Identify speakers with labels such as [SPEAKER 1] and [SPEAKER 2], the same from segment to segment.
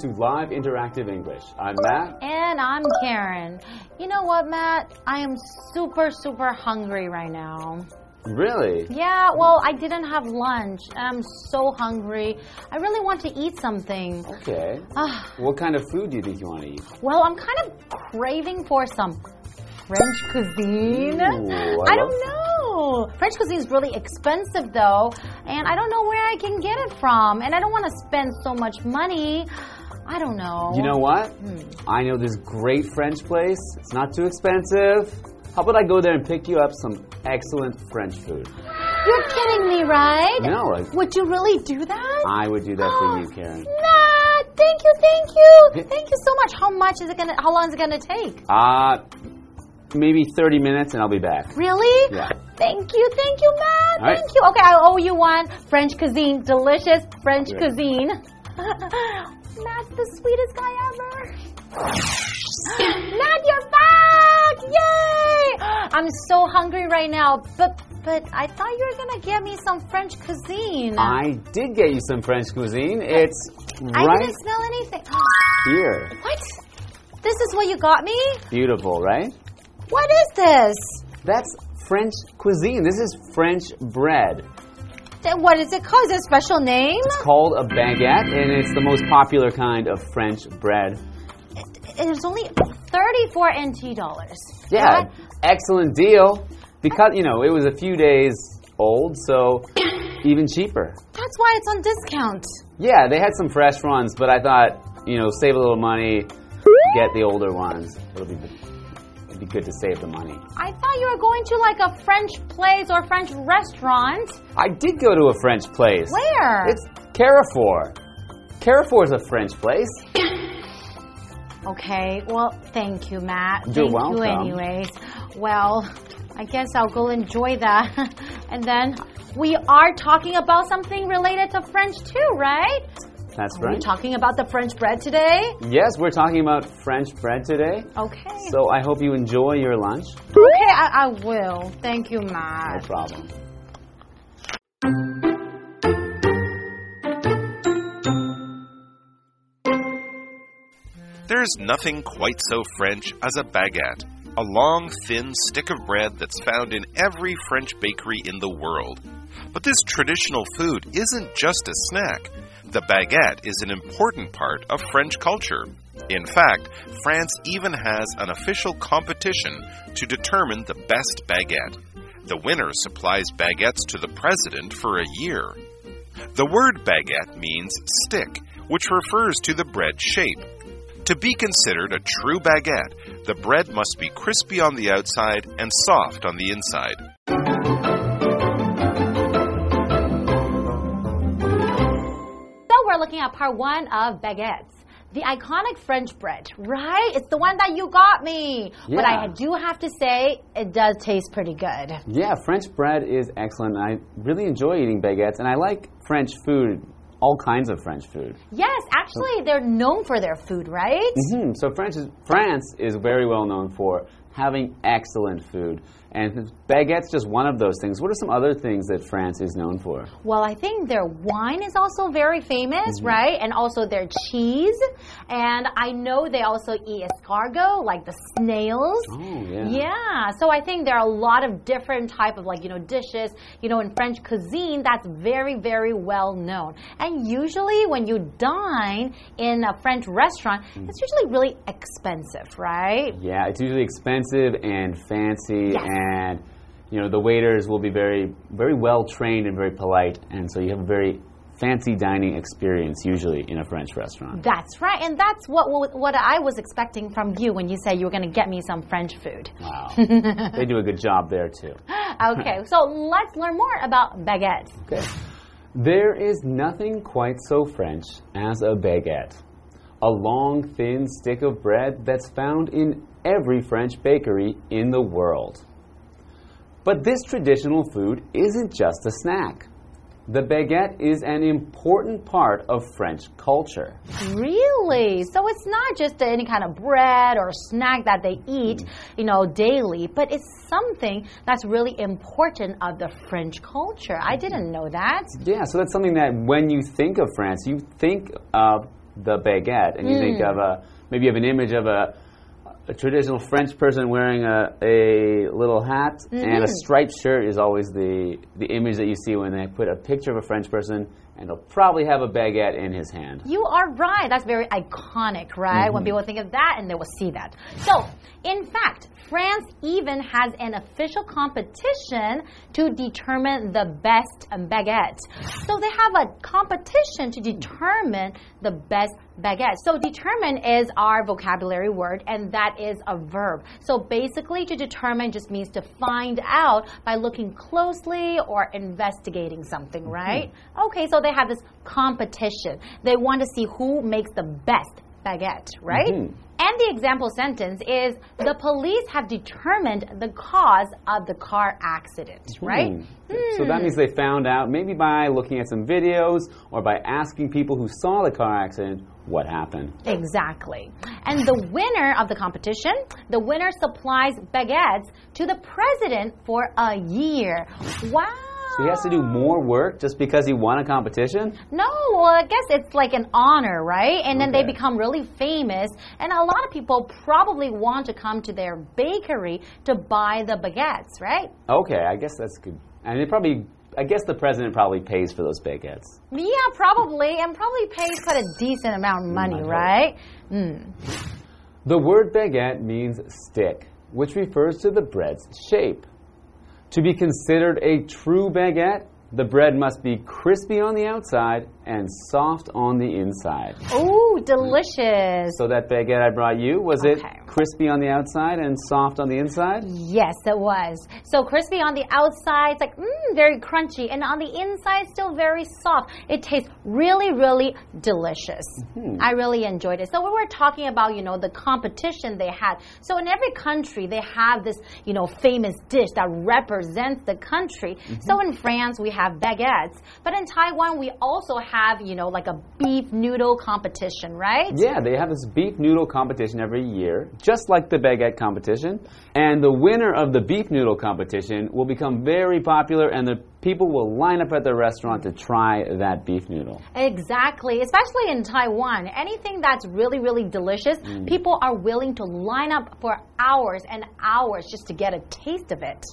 [SPEAKER 1] welcome to Live Interactive English. I'm Matt.
[SPEAKER 2] And I'm Karen. You know what, Matt? I am super, super hungry right now.
[SPEAKER 1] Really?
[SPEAKER 2] Yeah, well, I didn't have lunch. I'm so hungry. I really want to eat something.
[SPEAKER 1] Okay.
[SPEAKER 2] Ah,
[SPEAKER 1] What kind of food do you think you want to eat?
[SPEAKER 2] well, I'm kind of craving for some French cuisine.
[SPEAKER 1] Ooh, I
[SPEAKER 2] I don't know. French cuisine is really expensive, though, and I don't know where I can get it from. And I don't want to spend so much money. I don't know.
[SPEAKER 1] You know what? I know this great French place. It's not too expensive. How about I go there and pick you up some excellent French food?
[SPEAKER 2] You're kidding me, right?
[SPEAKER 1] No,
[SPEAKER 2] Would you really do that?
[SPEAKER 1] I would do that for you, Karen.
[SPEAKER 2] Nah, thank you, thank you. Thank you so much. How much is it gonna how long is it gonna take?
[SPEAKER 1] Uh, maybe 30 minutes and I'll be back.
[SPEAKER 2] Really?
[SPEAKER 1] Yeah.
[SPEAKER 2] Thank you, thank you, Matt.
[SPEAKER 1] Right.
[SPEAKER 2] Thank you. Okay, I owe you one. French cuisine, delicious French cuisine. Matt's the sweetest guy ever. Matt, you're back! Yay! I'm so hungry right now, but but I thought you were gonna get me some French cuisine.
[SPEAKER 1] I did get you some French cuisine. It's
[SPEAKER 2] I
[SPEAKER 1] right
[SPEAKER 2] didn't smell anything.
[SPEAKER 1] here.
[SPEAKER 2] What? This is what you got me?
[SPEAKER 1] Beautiful, right?
[SPEAKER 2] What is this?
[SPEAKER 1] That's French cuisine. This is French bread.
[SPEAKER 2] What is it called? Is it a special name?
[SPEAKER 1] It's called a baguette, and it's the most popular kind of French bread.
[SPEAKER 2] It's only 34 NT dollars.
[SPEAKER 1] Yeah,
[SPEAKER 2] Right?
[SPEAKER 1] excellent deal. Because, you know, it was a few days old, so even cheaper.
[SPEAKER 2] That's why it's on discount.
[SPEAKER 1] Yeah, they had some fresh ones, but I thought, you know, save a little money, get the older ones. It'll be, it'd be good to save the money.
[SPEAKER 2] I thought you were going to like a French place or French restaurant.
[SPEAKER 1] I did go to a French place.
[SPEAKER 2] Where?
[SPEAKER 1] It's Carrefour. Carrefour is a French place.
[SPEAKER 2] okay, well, thank you, Matt.
[SPEAKER 1] You're
[SPEAKER 2] thank
[SPEAKER 1] welcome.
[SPEAKER 2] you, anyways. Well, I guess I'll go enjoy that. and then we are talking about something related to French too, right?
[SPEAKER 1] That's
[SPEAKER 2] We're
[SPEAKER 1] right.
[SPEAKER 2] talking about the French bread today.
[SPEAKER 1] Yes, we're talking about French bread today.
[SPEAKER 2] Okay.
[SPEAKER 1] So I hope you enjoy your lunch.
[SPEAKER 2] okay, I, I will. Thank you,
[SPEAKER 1] No problem.
[SPEAKER 3] There's nothing quite so French as a baguette, a long, thin stick of bread that's found in every French bakery in the world. But this traditional food isn't just a snack. The baguette is an important part of French culture. In fact, France even has an official competition to determine the best baguette. The winner supplies baguettes to the president for a year. The word baguette means stick, which refers to the bread shape. To be considered a true baguette, the bread must be crispy on the outside and soft on the inside.
[SPEAKER 2] Looking at part one of baguettes. The iconic French bread, right? It's the one that you got me. But I do have to say, it does taste pretty good.
[SPEAKER 1] Yeah, French bread is excellent. I really enjoy eating baguettes, and I like French food, all kinds of French food.
[SPEAKER 2] Yes, actually, they're known for their food, right?
[SPEAKER 1] Hmm, so France is, France is very well known for having excellent food. And baguette's just one of those things. What are some other things that France is known for?
[SPEAKER 2] Well, I think their wine is also very famous,
[SPEAKER 1] Mm-hmm.
[SPEAKER 2] right? And also their cheese. And I know they also eat escargot, like the snails.
[SPEAKER 1] Oh, yeah.
[SPEAKER 2] Yeah, so I think there are a lot of different type of like you know dishes, you know, in French cuisine that's very very well known. And usually when you dine in a French restaurant,
[SPEAKER 1] Mm.
[SPEAKER 2] it's usually really expensive, right?
[SPEAKER 1] Yeah, it's usually expensive and fancy,
[SPEAKER 2] Yes.
[SPEAKER 1] and you know the waiters will be very, very well trained and very polite, and so you have a very fancy dining experience usually in a French restaurant.
[SPEAKER 2] That's right, and that's what what I was expecting from you when you said you were going to get me some French food.
[SPEAKER 1] Wow, they do a good job there too.
[SPEAKER 2] Okay, so let's learn more about baguettes.
[SPEAKER 1] Okay. There is nothing quite so French as a baguette. A long, thin stick of bread that's found in every French bakery in the world. But this traditional food isn't just a snack. The baguette is an important part of French culture.
[SPEAKER 2] Really? So it's not just any kind of bread or snack that they eat, you know, daily, but it's something that's really important of the French culture. I didn't know that.
[SPEAKER 1] Yeah, so that's something that when you think of France, you think of the baguette, and you think mm. of a maybe you have an image of a a traditional French person wearing a, a little hat and a mm-hmm. striped shirt is always the the image that you see when they put a picture of a French person and he'll probably have a baguette in his hand.
[SPEAKER 2] You are right. That's very iconic, right? When mm-hmm. people think of that and they will see that. So, in fact, France even has an official competition to determine the best baguette. So, they have a competition to determine the best baguette. So, determine is our vocabulary word and that is a verb. So, basically, to determine just means to find out by looking closely or investigating something, mm-hmm. right? Okay, so they have this competition. They want to see who makes the best baguette, right? And the example sentence is the police have determined the cause of the car accident, right?
[SPEAKER 1] Hmm. So that means they found out maybe by looking at some videos or by asking people who saw the car accident what happened.
[SPEAKER 2] Exactly. And the winner of the competition, the winner supplies baguettes to the president for a year. Wow.
[SPEAKER 1] So he has to do more work just because he won a competition?
[SPEAKER 2] No, well, I guess it's like an honor, right? And then they become really famous, and a lot of people probably want to come to their bakery to buy the baguettes, right?
[SPEAKER 1] Okay, I guess that's good. And it probably, I guess the president probably pays for those baguettes.
[SPEAKER 2] Yeah, probably, and probably pays quite a decent amount of money, right? Mm.
[SPEAKER 1] The word baguette means stick, which refers to the bread's shape. To be considered a true baguette, the bread must be crispy on the outside and soft on the inside.
[SPEAKER 2] Oh, delicious.
[SPEAKER 1] So that baguette I brought you, was it
[SPEAKER 2] Okay.
[SPEAKER 1] Crispy on the outside and soft on the inside?
[SPEAKER 2] Yes, it was. So crispy on the outside, it's like mm, very crunchy, and on the inside, still very soft. It tastes really, really delicious. I really enjoyed it. So we were talking about, you know, the competition they had. So in every country, they have this, you know, famous dish that represents the country. So in France, we have baguettes, but in Taiwan, we also have, you know, like a beef noodle competition, right?
[SPEAKER 1] Yeah, they have this beef noodle competition every year, just like the baguette competition. And the winner of the beef noodle competition will become very popular, and the people will line up at the restaurant to try that beef noodle.
[SPEAKER 2] Exactly, especially in Taiwan. Anything that's really, really delicious, mm. people are willing to line up for hours and hours just to get a taste of it.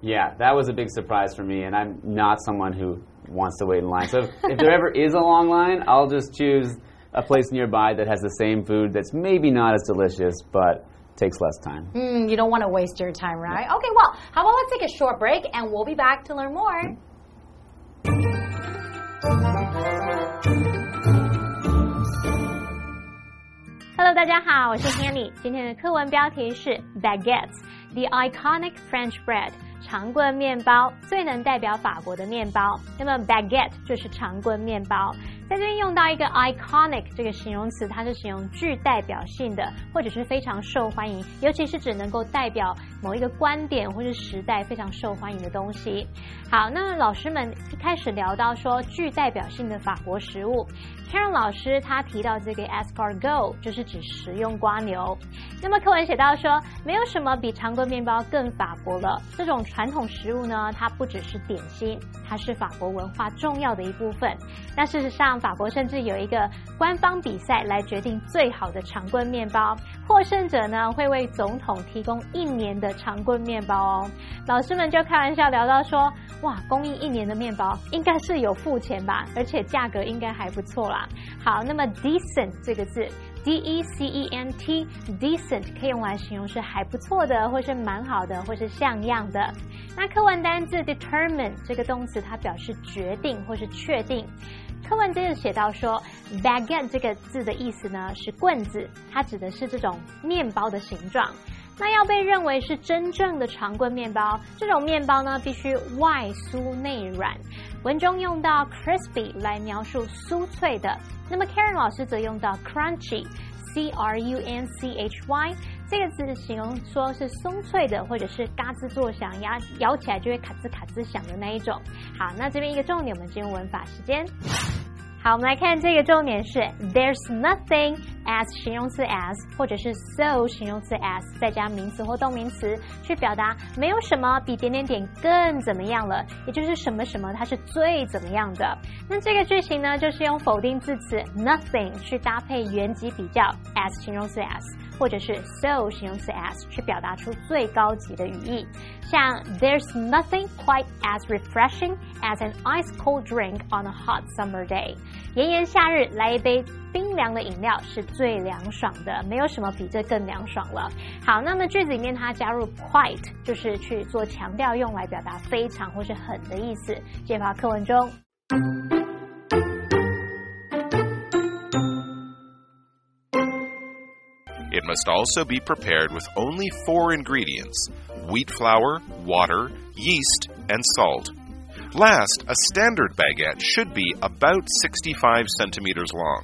[SPEAKER 1] Yeah, that was a big surprise for me, and I'm not someone who wants to wait in line. So if, if there ever is a long line, I'll just choose a place nearby that has the same food that's maybe not as delicious, but takes less time.
[SPEAKER 2] Mm, you don't want to waste your time, right? Okay, well, how about let's take a short break and we'll be back to learn more.
[SPEAKER 4] Hello，大家好，我是 Hanny。今天的课文标题是 Baguettes，the iconic French bread，长棍面包，最能代表法国的面包。那么 baguette 就是长棍面包， 在这边用到一个 iconic 这个形容词，它是形容具代表性的，或者是非常受欢迎，尤其是指能够代表某一个观点或是时代非常受欢迎的东西。好，那老师们一开始聊到说具代表性的法国食物。Karen 老师他提到这个 escargot 就是指食用瓜牛。那么课文写到说，没有什么比常规面包更法国了。这种传统食物呢，它不只是点心，它是法国文化重要的一部分。那事实上，法国甚至有一个官方比赛来决定最好的长棍面包，获胜者呢会为总统提供一年的长棍面包哦。老师们就开玩笑聊到说，哇，供应一年的面包应该是有付钱吧，而且价格应该还不错啦。好，那么 decent 这个字，d e c e n t，decent 可以用来形容是还不错的，或是蛮好的，或是像样的。那课文单字 determine 这个动词，它表示决定或是确定。课文接着写到说，baguette 这个字的意思呢是棍子，它指的是这种面包的形状。那要被认为是真正的长棍面包，这种面包呢必须外酥内软。文中用到 crispy 来描述酥脆的，那么 Karen 老师则用到 crunchy，c r u n c h y 这个字形容说是松脆的，或者是嘎吱作响，咬咬起来就会咔吱咔吱响的那一种。好，那这边一个重点，我们进入文法时间。好，我们来看这个重点是 There's nothing as 形容词 as，或者是 so 形容词 as，再加名词或动名词，去表达没有什么比点点点更怎么样了，也就是什么什么它是最怎么样的。那这个句型呢，就是用否定字词 nothing 去搭配原级比较 as 形容词 as。或者是 so 形容词 as 去表达出最高级的语义，像 There's nothing quite as refreshing as an ice cold drink on a hot summer day。炎炎夏日来一杯冰凉的饮料是最凉爽的，没有什么比这更凉爽了。好，那么句子里面它加入 quite 就是去做强调，用来表达非常或是很的意思。这话课文中。
[SPEAKER 3] It must also be prepared with only four ingredients wheat flour, water, yeast, and salt. Last, a standard baguette should be about 65 centimeters long.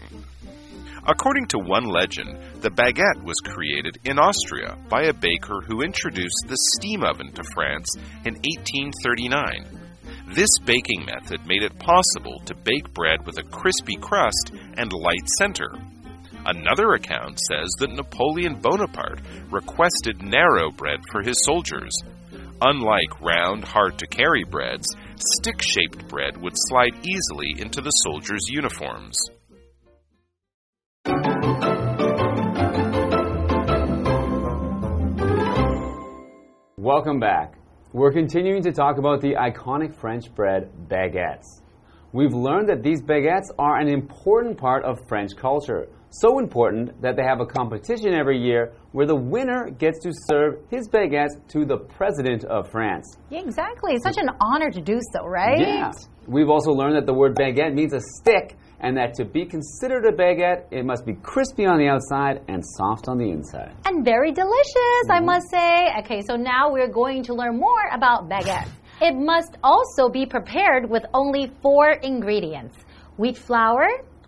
[SPEAKER 3] According to one legend, the baguette was created in Austria by a baker who introduced the steam oven to France in 1839. This baking method made it possible to bake bread with a crispy crust and light center. Another account says that Napoleon Bonaparte requested narrow bread for his soldiers. Unlike round, hard to carry breads, stick shaped bread would slide easily into the soldiers' uniforms.
[SPEAKER 1] Welcome back. We're continuing to talk about the iconic French bread baguettes. We've learned that these baguettes are an important part of French culture so important that they have a competition every year where the winner gets to serve his baguettes to the president of France.
[SPEAKER 2] Yeah, exactly. It's such an honor to do so, right?
[SPEAKER 1] Yeah. We've also learned that the word baguette means a stick and that to be considered a baguette, it must be crispy on the outside and soft on the inside.
[SPEAKER 2] And very delicious, mm. I must say. Okay, so now we're going to learn more about baguette. It must also be prepared with only four ingredients wheat flour,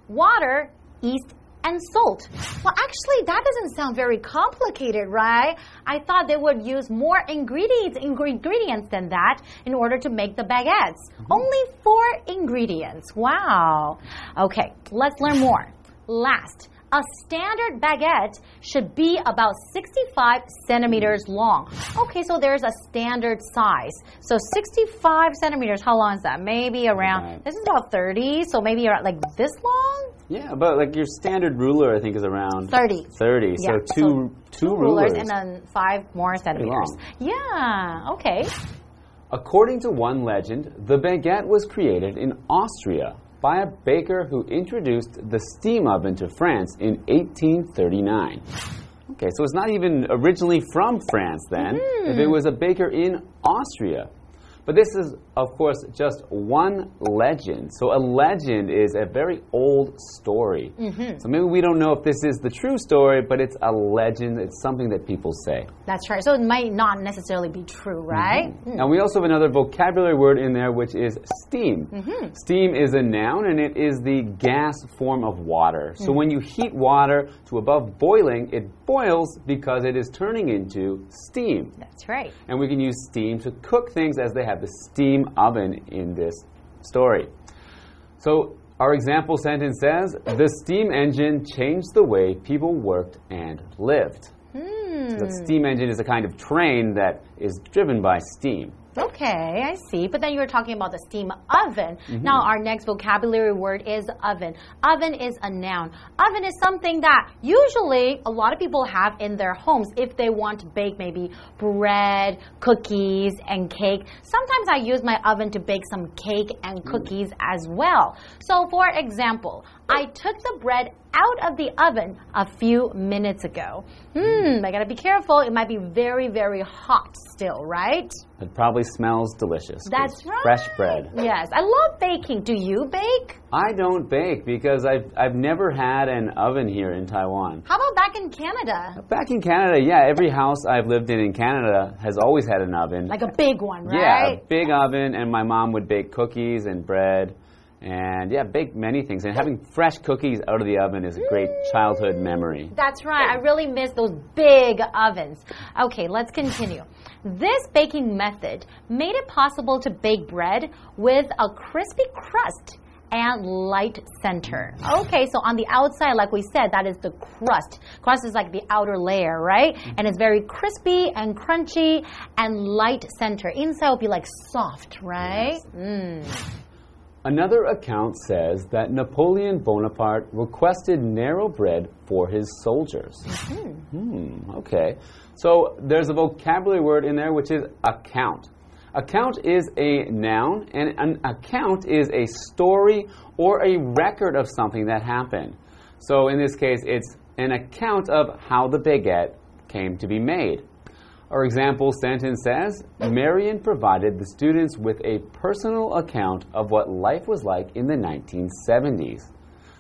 [SPEAKER 2] water, yeast, and salt. Well, actually, that doesn't sound very complicated, right? I thought they would use more ingredients, ingredients than that in order to make the baguettes. Mm -hmm. Only four ingredients. Wow. Okay, let's learn more. Last, a standard baguette should be about 65 centimeters long. Okay, so there's a standard size. So 65 centimeters, how long is that? Maybe around, this is about 30, so maybe around like this long?
[SPEAKER 1] Yeah, but like your standard ruler, I think, is around
[SPEAKER 2] 30.
[SPEAKER 1] 30, yeah. so two, so two,
[SPEAKER 2] two rulers. rulers. and then five more centimeters. Yeah, okay.
[SPEAKER 1] According to one legend, the baguette was created in Austria by a baker who introduced the steam oven to France in 1839. Okay, so it's not even originally from France then. Mm. If it was a baker in Austria. But this is, of course, just one legend. So a legend is a very old story. Mm -hmm. So maybe we don't know if this is the true story, but it's a legend. It's something that people say.
[SPEAKER 2] That's right. So it might not necessarily be true, mm-hmm. right? Mm -hmm.
[SPEAKER 1] mm. And we also have another vocabulary word in there, which is steam. -hmm. Steam is a noun, and it is the gas form of water. So mm. when you heat water to above boiling, it boils because it is turning into steam.
[SPEAKER 2] That's right.
[SPEAKER 1] And we can use steam to cook things as they have have the steam oven in this story. So our example sentence says, the steam engine changed the way people worked and lived. Hmm. So the steam engine is a kind of train that is driven by steam.
[SPEAKER 2] Okay, I see. But then you were talking about the steam oven. Mm -hmm. Now, our next vocabulary word is oven. Oven is a noun. Oven is something that usually a lot of people have in their homes if they want to bake maybe bread, cookies, and cake. Sometimes I use my oven to bake some cake and mm. cookies mm. as well. So, for example, I took the bread out of the oven a few minutes ago. Hmm, I gotta be careful. It might be very, very hot still, right?
[SPEAKER 1] It probably smells delicious.
[SPEAKER 2] That's right.
[SPEAKER 1] Fresh bread.
[SPEAKER 2] Yes. I love baking. Do you bake?
[SPEAKER 1] I don't bake because I've, I've never had an oven here in Taiwan.
[SPEAKER 2] How about back in Canada?
[SPEAKER 1] Back in Canada, yeah. Every house I've lived in in Canada has always had an oven.
[SPEAKER 2] Like a big one, right?
[SPEAKER 1] Yeah, a big oven, and my mom would bake cookies and bread and yeah, bake many things. And having fresh cookies out of the oven is a great childhood memory.
[SPEAKER 2] That's right. I really miss those big ovens. Okay, let's continue. This baking method made it possible to bake bread with a crispy crust and light center. Okay, so on the outside, like we said, that is the crust. Crust is like the outer layer, right? And it's very crispy and crunchy and light center. Inside will be like soft, right? Mm.
[SPEAKER 1] Another account says that Napoleon Bonaparte requested narrow bread for his soldiers. Hmm, okay. So there's a vocabulary word in there which is account. Account is a noun, and an account is a story or a record of something that happened. So in this case, it's an account of how the baguette came to be made. Our example sentence says Marion provided the students with a personal account of what life was like in the 1970s.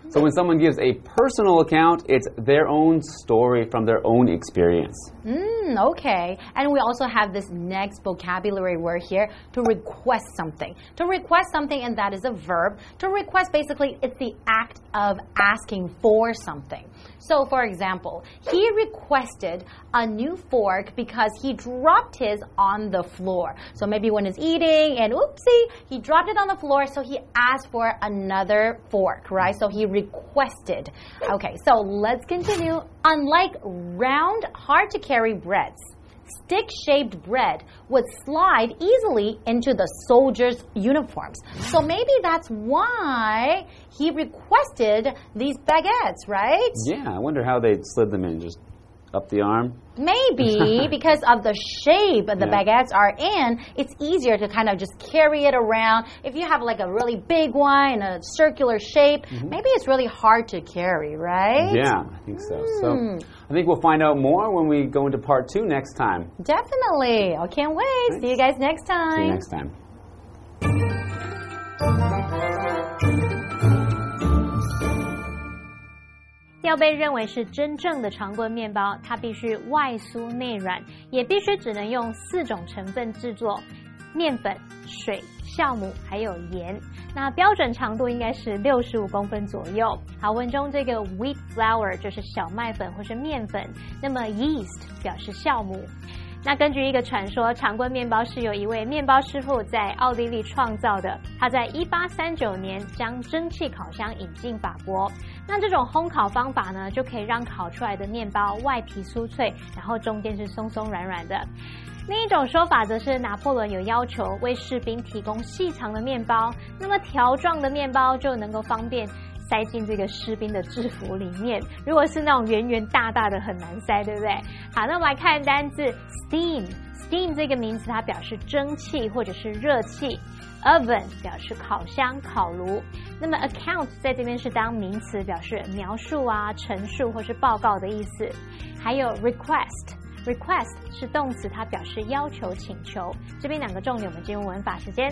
[SPEAKER 1] So when someone gives a personal account, it's their own story from their own experience.
[SPEAKER 2] Mm, okay. And we also have this next vocabulary word here to request something. To request something, and that is a verb. To request, basically, it's the act of asking for something. So, for example, he requested a new fork because he dropped his on the floor. So maybe when he's eating and oopsie, he dropped it on the floor, so he asked for another fork, right? So he requested. Okay, so let's continue. Unlike round, hard to carry breads, stick shaped bread would slide easily into the soldiers' uniforms. So maybe that's why he requested these baguettes, right?
[SPEAKER 1] Yeah, I wonder how they slid them in. Just up the arm?
[SPEAKER 2] Maybe because of the shape the
[SPEAKER 1] Yeah.
[SPEAKER 2] baguettes are in, it's easier to kind of just carry it around. If you have like a really big one in a circular shape, mm-hmm. maybe it's really hard to carry, right?
[SPEAKER 1] Yeah, I think so. So hmm. I think we'll find out more when we go into part two next time.
[SPEAKER 2] Definitely. I can't wait. See you guys next time.
[SPEAKER 1] See you next time.
[SPEAKER 4] 要被认为是真正的常规面包，它必须外酥内软，也必须只能用四种成分制作：面粉、水、酵母还有盐。那标准长度应该是六十五公分左右。好，文中这个 wheat flour 就是小麦粉或是面粉，那么 yeast 表示酵母。那根据一个传说，长棍面包是由一位面包师傅在奥地利创造的。他在一八三九年将蒸汽烤箱引进法国。那这种烘烤方法呢，就可以让烤出来的面包外皮酥脆，然后中间是松松软软的。另一种说法则是拿破仑有要求为士兵提供细长的面包，那么条状的面包就能够方便塞进这个士兵的制服里面。如果是那种圆圆大大的，很难塞，对不对？好，那我们来看单字 steam。steam 这个名词它表示蒸汽或者是热气，oven 表示烤箱、烤炉。那么 account 在这边是当名词，表示描述啊、陈述或是报告的意思。还有 request。request 是动词，它表示要求、请求。这边两个重点，我们进入文法时间。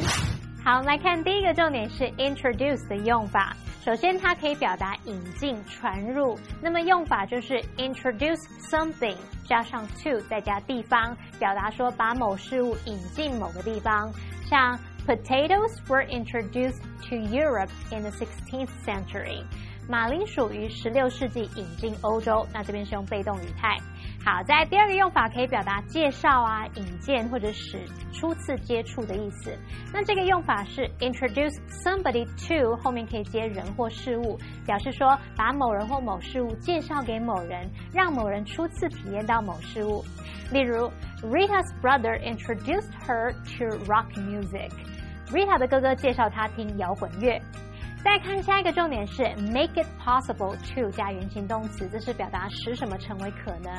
[SPEAKER 4] 好，我们来看第一个重点是 introduce 的用法。首先，它可以表达引进、传入。那么用法就是 introduce something 加上 to 再加地方，表达说把某事物引进某个地方。像 potatoes were introduced to Europe in the 16th century。马铃薯于十六世纪引进欧洲，那这边是用被动语态。好，在第二个用法可以表达介绍啊、引荐或者使初次接触的意思。那这个用法是 introduce somebody to 后面可以接人或事物，表示说把某人或某事物介绍给某人，让某人初次体验到某事物。例如，Rita's brother introduced her to rock music。Rita 的哥哥介绍她听摇滚乐。再看下一个重点是 make it possible to 加原形动词，这是表达使什么成为可能。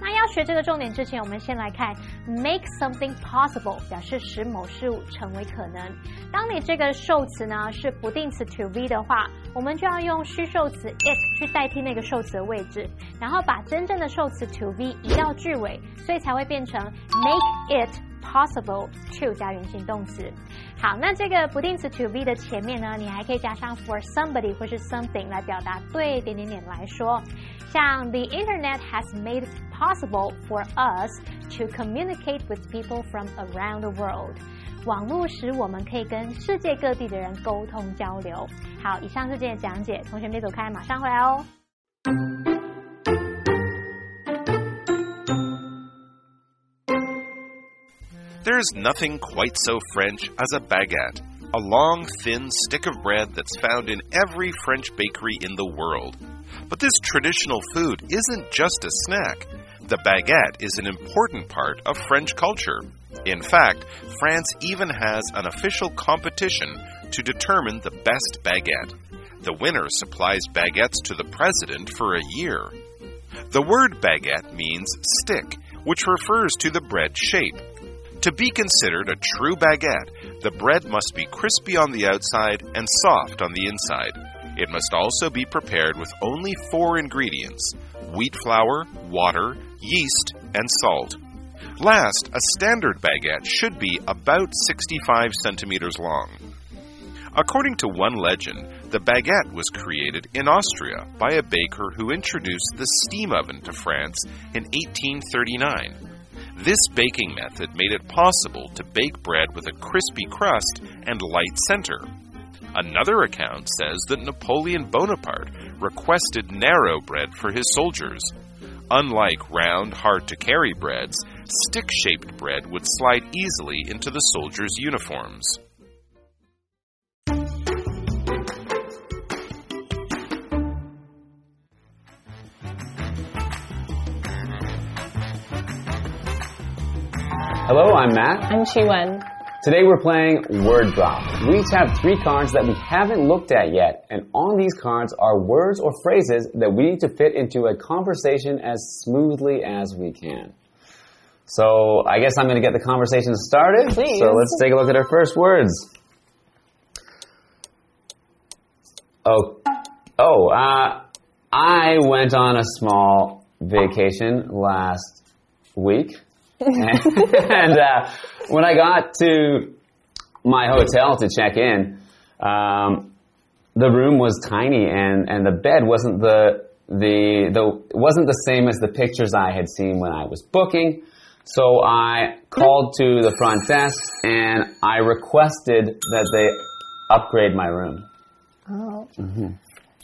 [SPEAKER 4] 那要学这个重点之前，我们先来看 make something possible，表示使某事物成为可能。当你这个受词呢是不定词 to be 的话，我们就要用虚受词 it 去代替那个受词的位置，然后把真正的受词 to be 移到句尾，所以才会变成 make it。possible to 加原形动词。好，那这个不定词 to be 的前面呢，你还可以加上 for somebody 或是 something 来表达对点点点来说。像 the internet has made it possible for us to communicate with people from around the world。网络使我们可以跟世界各地的人沟通交流。好，以上是今天的讲解，同学别走开，马上回来哦。
[SPEAKER 3] There's nothing quite so French as a baguette, a long, thin stick of bread that's found in every French bakery in the world. But this traditional food isn't just a snack. The baguette is an important part of French culture. In fact, France even has an official competition to determine the best baguette. The winner supplies baguettes to the president for a year. The word baguette means stick, which refers to the bread shape. To be considered a true baguette, the bread must be crispy on the outside and soft on the inside. It must also be prepared with only four ingredients wheat flour, water, yeast, and salt. Last, a standard baguette should be about 65 centimeters long. According to one legend, the baguette was created in Austria by a baker who introduced the steam oven to France in 1839. This baking method made it possible to bake bread with a crispy crust and light center. Another account says that Napoleon Bonaparte requested narrow bread for his soldiers. Unlike round, hard to carry breads, stick shaped bread would slide easily into the soldiers' uniforms.
[SPEAKER 1] Hello, I'm Matt.
[SPEAKER 2] I'm Chiwen.
[SPEAKER 1] Today we're playing Word Drop. We each have three cards that we haven't looked at yet, and on these cards are words or phrases that we need to fit into a conversation as smoothly as we can. So I guess I'm going to get the conversation started.
[SPEAKER 2] Please.
[SPEAKER 1] So let's take a look at our first words. Oh, oh, uh, I went on a small vacation last week. and uh, when I got to my hotel to check in, um, the room was tiny and, and the bed wasn't the the the wasn't the same as the pictures I had seen when I was booking. So I called to the front desk and I requested that they upgrade my room.
[SPEAKER 5] Oh.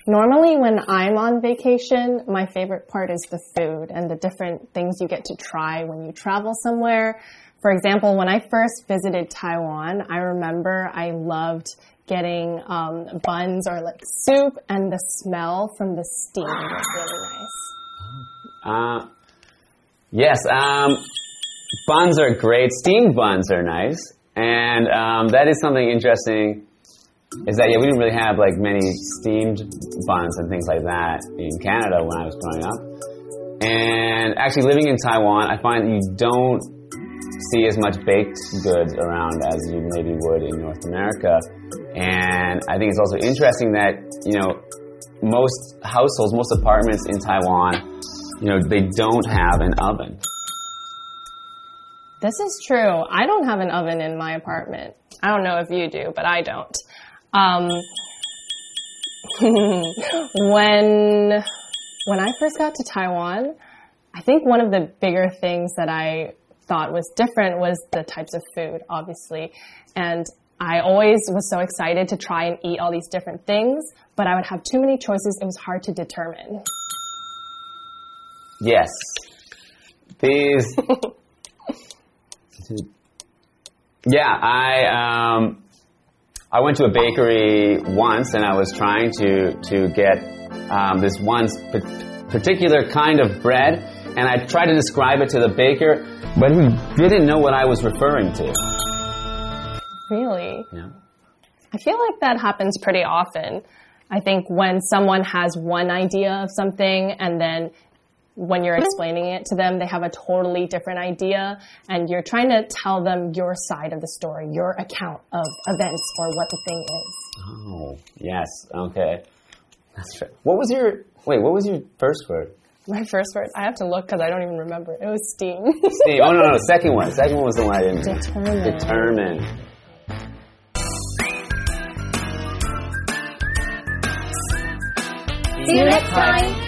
[SPEAKER 5] Normally, when I'm on vacation, my favorite part is the food and the different things you get to try when you travel somewhere. For example, when I first visited Taiwan, I remember I loved getting um, buns or like soup, and the smell from the steam was really nice.
[SPEAKER 1] Uh, yes, um, buns are great. Steamed buns are nice, and um, that is something interesting. Is that yeah? We didn't really have like many steamed buns and things like that in Canada when I was growing up. And actually, living in Taiwan, I find that you don't see as much baked goods around as you maybe would in North America. And I think it's also interesting that you know most households, most apartments in Taiwan, you know, they don't have an oven.
[SPEAKER 5] This is true. I don't have an oven in my apartment. I don't know if you do, but I don't. Um, when when I first got to Taiwan, I think one of the bigger things that I thought was different was the types of food, obviously. And I always was so excited to try and eat all these different things, but I would have too many choices. It was hard to determine.
[SPEAKER 1] Yes. These. yeah, I um, I went to a bakery once, and I was trying to to get um, this one particular kind of bread, and I tried to describe it to the baker, but he didn't know what I was referring to.
[SPEAKER 5] Really?
[SPEAKER 1] Yeah.
[SPEAKER 5] I feel like that happens pretty often. I think when someone has one idea of something and then when you're explaining it to them, they have a totally different idea and you're trying to tell them your side of the story, your account of events or what the thing is.
[SPEAKER 1] Oh, yes. Okay. That's right. What was your wait? What was your first word?
[SPEAKER 5] My first word, I have to look because I don't even remember. It was steam.
[SPEAKER 1] Steve. Oh no, no, no. Second one. Second one was the one I didn't.
[SPEAKER 5] Determine.
[SPEAKER 1] Determine.
[SPEAKER 2] See you next time.